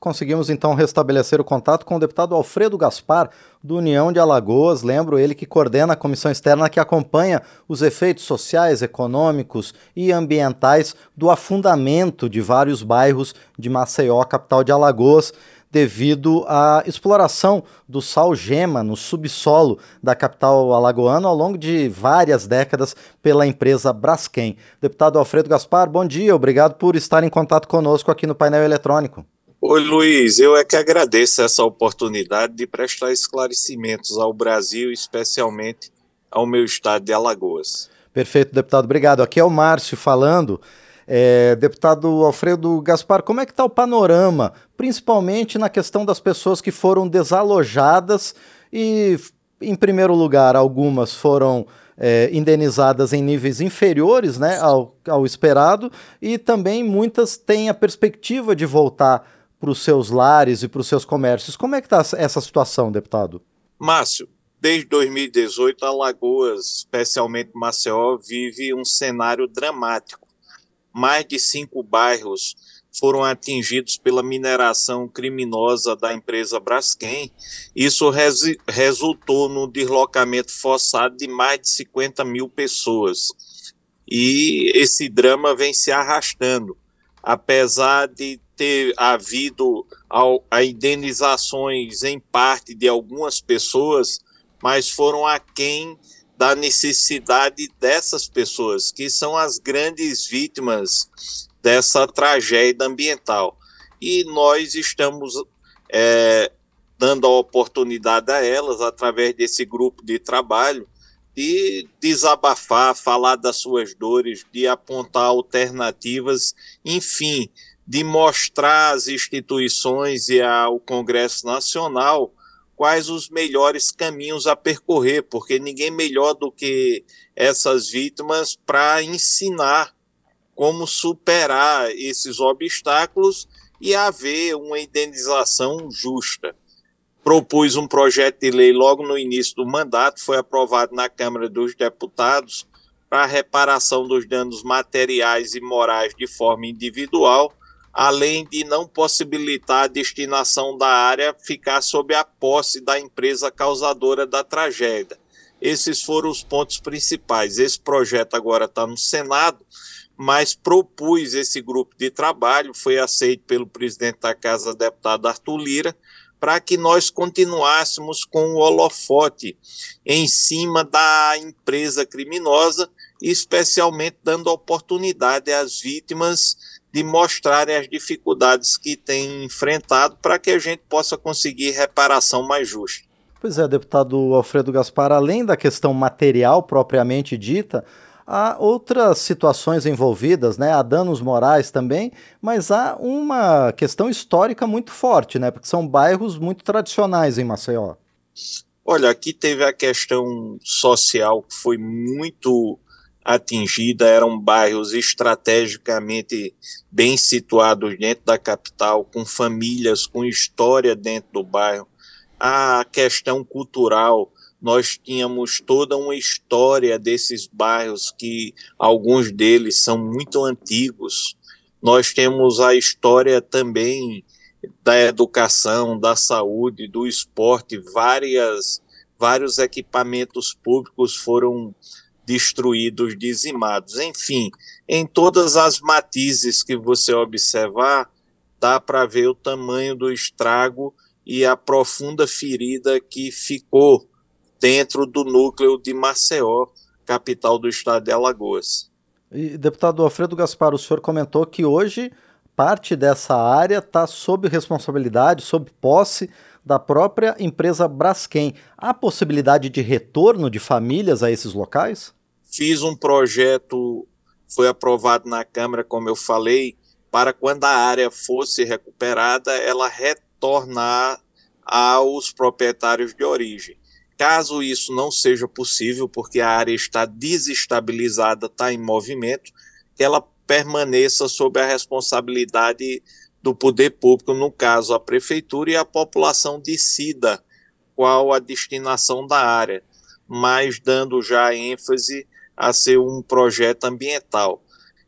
Conseguimos então restabelecer o contato com o deputado Alfredo Gaspar, do União de Alagoas. Lembro ele que coordena a comissão externa que acompanha os efeitos sociais, econômicos e ambientais do afundamento de vários bairros de Maceió, capital de Alagoas, devido à exploração do sal gema no subsolo da capital alagoana ao longo de várias décadas pela empresa Braskem. Deputado Alfredo Gaspar, bom dia, obrigado por estar em contato conosco aqui no painel eletrônico. Oi, Luiz, eu é que agradeço essa oportunidade de prestar esclarecimentos ao Brasil, especialmente ao meu estado de Alagoas. Perfeito, deputado, obrigado. Aqui é o Márcio falando. É, deputado Alfredo Gaspar, como é que está o panorama, principalmente na questão das pessoas que foram desalojadas e, em primeiro lugar, algumas foram é, indenizadas em níveis inferiores né, ao, ao esperado e também muitas têm a perspectiva de voltar para os seus lares e para os seus comércios. Como é que está essa situação, deputado? Márcio, desde 2018, Alagoas, especialmente Maceió, vive um cenário dramático. Mais de cinco bairros foram atingidos pela mineração criminosa da empresa Braskem. Isso res resultou no deslocamento forçado de mais de 50 mil pessoas. E esse drama vem se arrastando. Apesar de ter havido ao, a indenizações em parte de algumas pessoas, mas foram aquém da necessidade dessas pessoas, que são as grandes vítimas dessa tragédia ambiental. E nós estamos é, dando a oportunidade a elas, através desse grupo de trabalho, de desabafar, falar das suas dores, de apontar alternativas, enfim, de mostrar às instituições e ao Congresso Nacional quais os melhores caminhos a percorrer, porque ninguém melhor do que essas vítimas para ensinar como superar esses obstáculos e haver uma indenização justa. Propus um projeto de lei logo no início do mandato, foi aprovado na Câmara dos Deputados para a reparação dos danos materiais e morais de forma individual além de não possibilitar a destinação da área ficar sob a posse da empresa causadora da tragédia. Esses foram os pontos principais. Esse projeto agora está no Senado, mas propus esse grupo de trabalho, foi aceito pelo presidente da Casa, deputado Arthur Lira, para que nós continuássemos com o holofote em cima da empresa criminosa, especialmente dando oportunidade às vítimas de mostrarem as dificuldades que têm enfrentado para que a gente possa conseguir reparação mais justa. Pois é, deputado Alfredo Gaspar, além da questão material propriamente dita, há outras situações envolvidas, né? Há danos morais também, mas há uma questão histórica muito forte, né? Porque são bairros muito tradicionais em Maceió. Olha, aqui teve a questão social que foi muito atingida eram bairros estrategicamente bem situados dentro da capital, com famílias com história dentro do bairro. A questão cultural, nós tínhamos toda uma história desses bairros que alguns deles são muito antigos. Nós temos a história também da educação, da saúde, do esporte, várias vários equipamentos públicos foram destruídos, dizimados. Enfim, em todas as matizes que você observar, dá para ver o tamanho do estrago e a profunda ferida que ficou dentro do núcleo de Maceió, capital do estado de Alagoas. E, deputado Alfredo Gaspar, o senhor comentou que hoje parte dessa área está sob responsabilidade, sob posse da própria empresa Braskem. Há possibilidade de retorno de famílias a esses locais? Fiz um projeto, foi aprovado na Câmara, como eu falei, para quando a área fosse recuperada, ela retornar aos proprietários de origem. Caso isso não seja possível, porque a área está desestabilizada, está em movimento, que ela permaneça sob a responsabilidade do poder público, no caso a prefeitura, e a população decida qual a destinação da área, mas dando já ênfase a ser um projeto ambiental.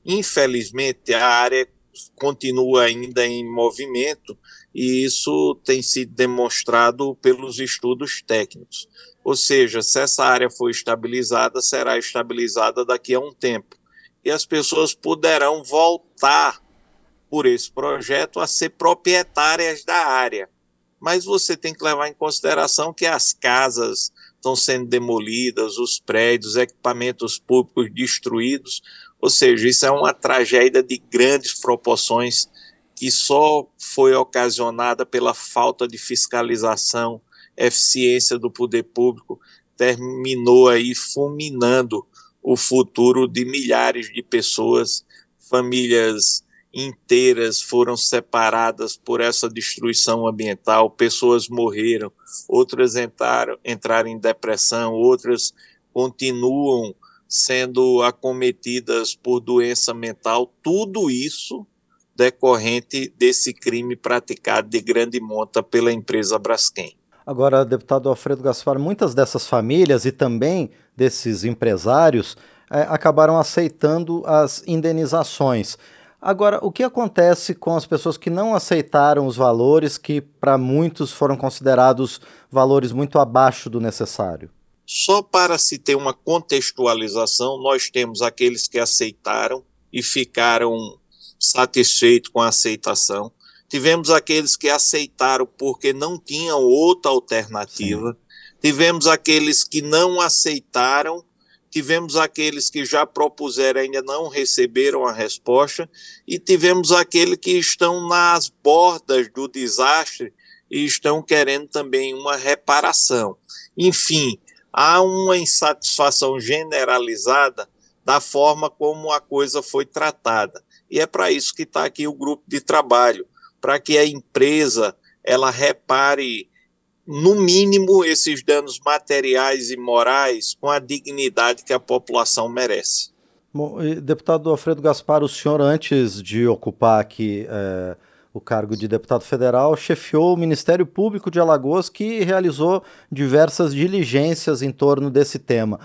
Infelizmente, a área continua ainda em movimento e isso tem sido demonstrado pelos estudos técnicos. Ou seja, se essa área for estabilizada, será estabilizada daqui a um tempo. E as pessoas poderão voltar por esse projeto a ser proprietárias da área. Mas você tem que levar em consideração que as casas estão sendo demolidas, os prédios, equipamentos públicos destruídos, ou seja, isso é uma tragédia de grandes proporções que só foi ocasionada pela falta de fiscalização, eficiência do poder público, terminou aí fulminando o futuro de milhares de pessoas, famílias inteiras foram separadas por essa destruição ambiental, pessoas morreram, outras entraram, entraram em depressão, outras continuam sendo acometidas por doença mental, tudo isso decorrente desse crime praticado de grande monta pela empresa Braskem. Agora, deputado Alfredo Gaspar, muitas dessas famílias e também desses empresários é, acabaram aceitando as indenizações. Agora, o que acontece com as pessoas que não aceitaram os valores que, para muitos, foram considerados valores muito abaixo do necessário? Só para se ter uma contextualização, nós temos aqueles que aceitaram e ficaram satisfeitos com a aceitação. Tivemos aqueles que aceitaram porque não tinham outra alternativa. Sim. Tivemos aqueles que não aceitaram tivemos aqueles que já propuseram ainda não receberam a resposta e tivemos aqueles que estão nas bordas do desastre e estão querendo também uma reparação. Enfim, há uma insatisfação generalizada da forma como a coisa foi tratada. E é para isso que está aqui o grupo de trabalho, para que a empresa ela repare no mínimo, esses danos materiais e morais com a dignidade que a população merece. Bom, deputado Alfredo Gaspar, o senhor, antes de ocupar aqui é, o cargo de deputado federal, chefiou o Ministério Público de Alagoas, que realizou diversas diligências em torno desse tema.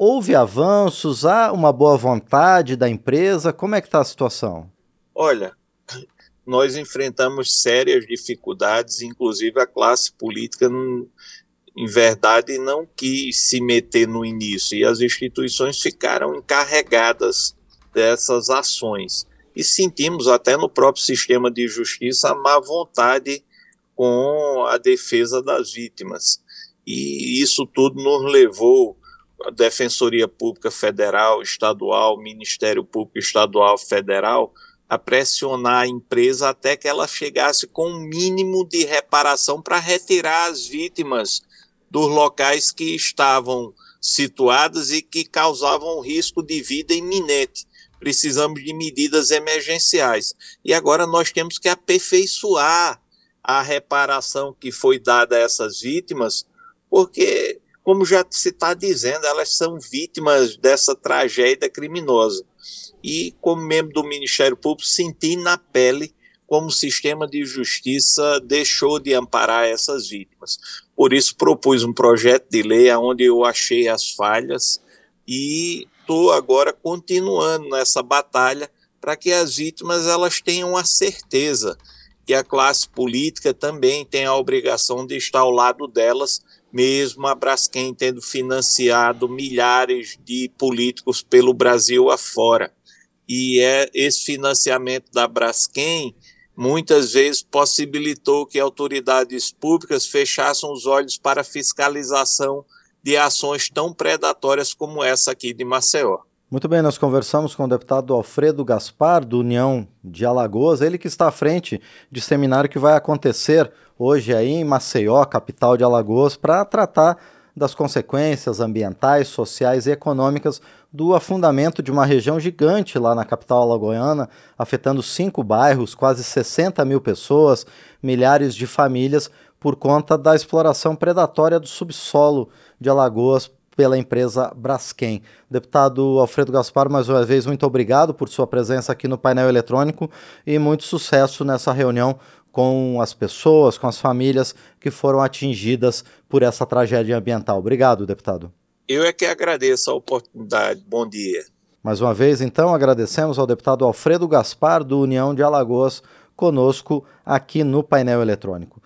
Houve avanços? Há uma boa vontade da empresa? Como é que está a situação? Olha, nós enfrentamos sérias dificuldades, inclusive a classe política, em verdade, não quis se meter no início, e as instituições ficaram encarregadas dessas ações. E sentimos até no próprio sistema de justiça a má vontade com a defesa das vítimas. E isso tudo nos levou Defensoria Pública Federal, Estadual, Ministério Público Estadual Federal, a pressionar a empresa até que ela chegasse com um mínimo de reparação para retirar as vítimas dos locais que estavam situados e que causavam risco de vida iminente. Precisamos de medidas emergenciais. E agora nós temos que aperfeiçoar a reparação que foi dada a essas vítimas, porque, como já se está dizendo, elas são vítimas dessa tragédia criminosa e, como membro do Ministério Público, senti na pele como o sistema de justiça deixou de amparar essas vítimas. Por isso, propus um projeto de lei onde eu achei as falhas e estou agora continuando nessa batalha para que as vítimas elas tenham a certeza que a classe política também tem a obrigação de estar ao lado delas, mesmo a Braskem tendo financiado milhares de políticos pelo Brasil afora e é esse financiamento da Braskem muitas vezes possibilitou que autoridades públicas fechassem os olhos para a fiscalização de ações tão predatórias como essa aqui de Maceió. Muito bem, nós conversamos com o deputado Alfredo Gaspar, do União de Alagoas, ele que está à frente de seminário que vai acontecer hoje aí em Maceió, capital de Alagoas, para tratar das consequências ambientais, sociais e econômicas do afundamento de uma região gigante lá na capital alagoana, afetando cinco bairros, quase 60 mil pessoas, milhares de famílias, por conta da exploração predatória do subsolo de Alagoas pela empresa Braskem. Deputado Alfredo Gaspar, mais uma vez, muito obrigado por sua presença aqui no painel eletrônico e muito sucesso nessa reunião com as pessoas, com as famílias que foram atingidas por essa tragédia ambiental. Obrigado, deputado. Eu é que agradeço a oportunidade. Bom dia. Mais uma vez, então, agradecemos ao deputado Alfredo Gaspar, do União de Alagoas, conosco aqui no painel eletrônico.